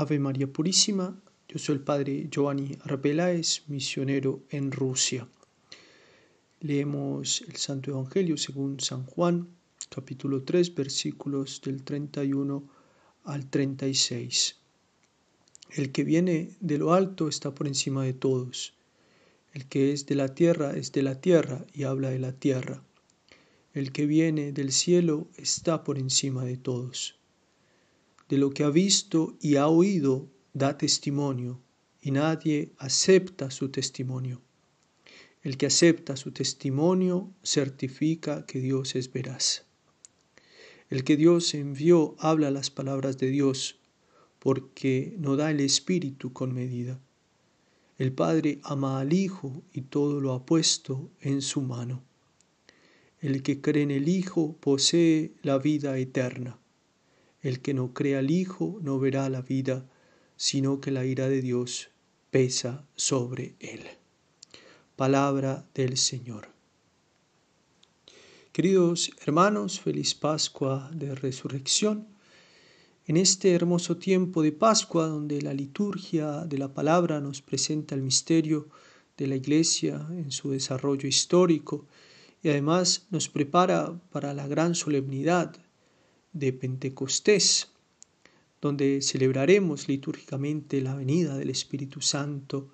Ave María Purísima, yo soy el Padre Giovanni Arbeláez, misionero en Rusia. Leemos el Santo Evangelio según San Juan, capítulo 3, versículos del 31 al 36. El que viene de lo alto está por encima de todos. El que es de la tierra es de la tierra y habla de la tierra. El que viene del cielo está por encima de todos de lo que ha visto y ha oído da testimonio, y nadie acepta su testimonio. El que acepta su testimonio certifica que Dios es veraz. El que Dios envió habla las palabras de Dios, porque no da el Espíritu con medida. El Padre ama al Hijo y todo lo ha puesto en su mano. El que cree en el Hijo posee la vida eterna. El que no crea al Hijo no verá la vida, sino que la ira de Dios pesa sobre él. Palabra del Señor. Queridos hermanos, feliz Pascua de Resurrección. En este hermoso tiempo de Pascua, donde la liturgia de la palabra nos presenta el misterio de la Iglesia en su desarrollo histórico y además nos prepara para la gran solemnidad de Pentecostés, donde celebraremos litúrgicamente la venida del Espíritu Santo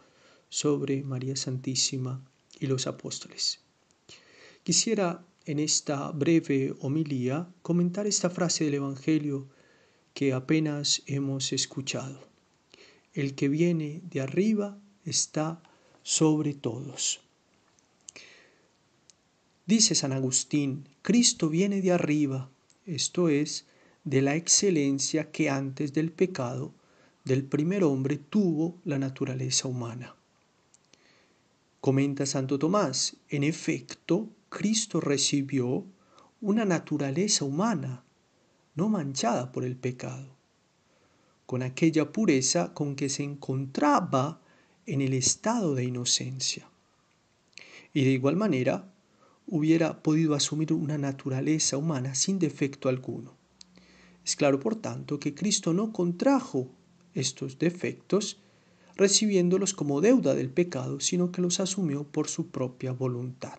sobre María Santísima y los apóstoles. Quisiera en esta breve homilía comentar esta frase del Evangelio que apenas hemos escuchado. El que viene de arriba está sobre todos. Dice San Agustín, Cristo viene de arriba, esto es, de la excelencia que antes del pecado del primer hombre tuvo la naturaleza humana. Comenta Santo Tomás, en efecto, Cristo recibió una naturaleza humana, no manchada por el pecado, con aquella pureza con que se encontraba en el estado de inocencia. Y de igual manera, hubiera podido asumir una naturaleza humana sin defecto alguno. Es claro, por tanto, que Cristo no contrajo estos defectos recibiéndolos como deuda del pecado, sino que los asumió por su propia voluntad.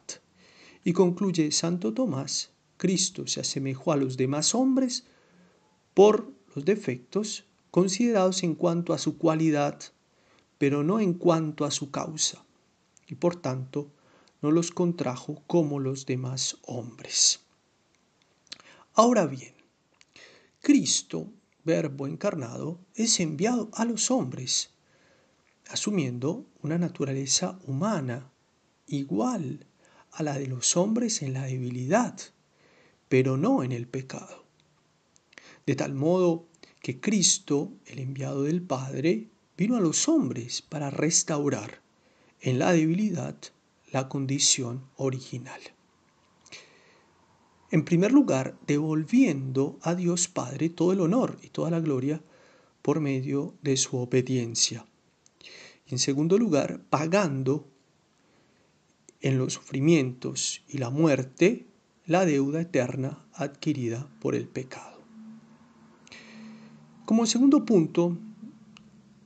Y concluye Santo Tomás, Cristo se asemejó a los demás hombres por los defectos considerados en cuanto a su cualidad, pero no en cuanto a su causa, y por tanto no los contrajo como los demás hombres. Ahora bien, Cristo, verbo encarnado, es enviado a los hombres, asumiendo una naturaleza humana igual a la de los hombres en la debilidad, pero no en el pecado. De tal modo que Cristo, el enviado del Padre, vino a los hombres para restaurar en la debilidad la condición original. En primer lugar, devolviendo a Dios Padre todo el honor y toda la gloria por medio de su obediencia. Y en segundo lugar, pagando en los sufrimientos y la muerte la deuda eterna adquirida por el pecado. Como segundo punto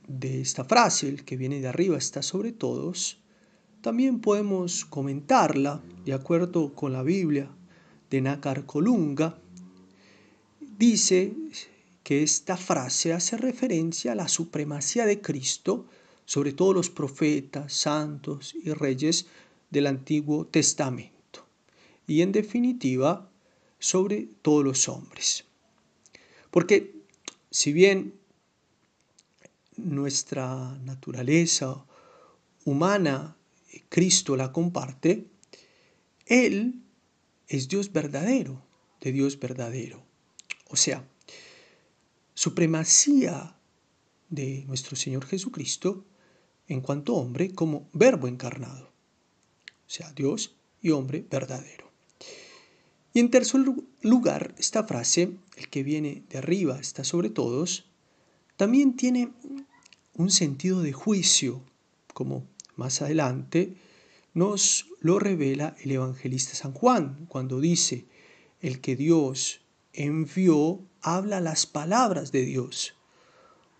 de esta frase, el que viene de arriba está sobre todos, también podemos comentarla de acuerdo con la Biblia de Nácar Colunga. Dice que esta frase hace referencia a la supremacía de Cristo sobre todos los profetas, santos y reyes del Antiguo Testamento y en definitiva sobre todos los hombres. Porque si bien nuestra naturaleza humana Cristo la comparte, Él es Dios verdadero, de Dios verdadero. O sea, supremacía de nuestro Señor Jesucristo en cuanto hombre como verbo encarnado. O sea, Dios y hombre verdadero. Y en tercer lugar, esta frase, el que viene de arriba está sobre todos, también tiene un sentido de juicio, como más adelante nos lo revela el evangelista San Juan cuando dice, el que Dios envió habla las palabras de Dios,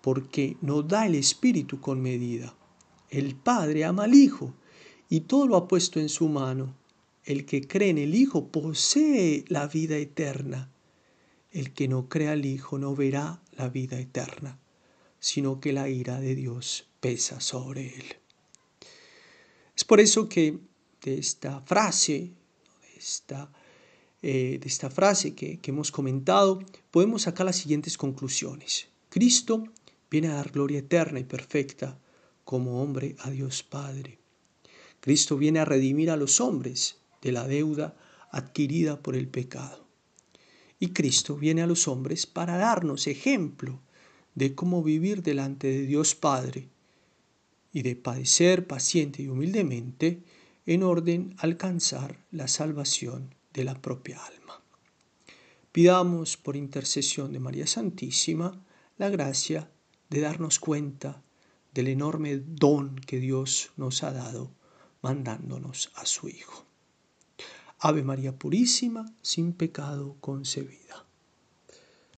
porque no da el Espíritu con medida. El Padre ama al Hijo y todo lo ha puesto en su mano. El que cree en el Hijo posee la vida eterna. El que no cree al Hijo no verá la vida eterna, sino que la ira de Dios pesa sobre él. Es por eso que de esta frase, de esta, eh, frase que hemos comentado, podemos sacar las siguientes conclusiones. Cristo viene a dar gloria eterna y perfecta como hombre a Dios Padre. Cristo viene a redimir a los hombres de la deuda adquirida por el pecado. Y Cristo viene a los hombres para darnos ejemplo de cómo vivir delante de Dios Padre y de padecer paciente y humildemente en orden a alcanzar la salvación de la propia alma. Pidamos por intercesión de María Santísima la gracia de darnos cuenta del enorme don que Dios nos ha dado mandándonos a su Hijo. Ave María Purísima, sin pecado concebida.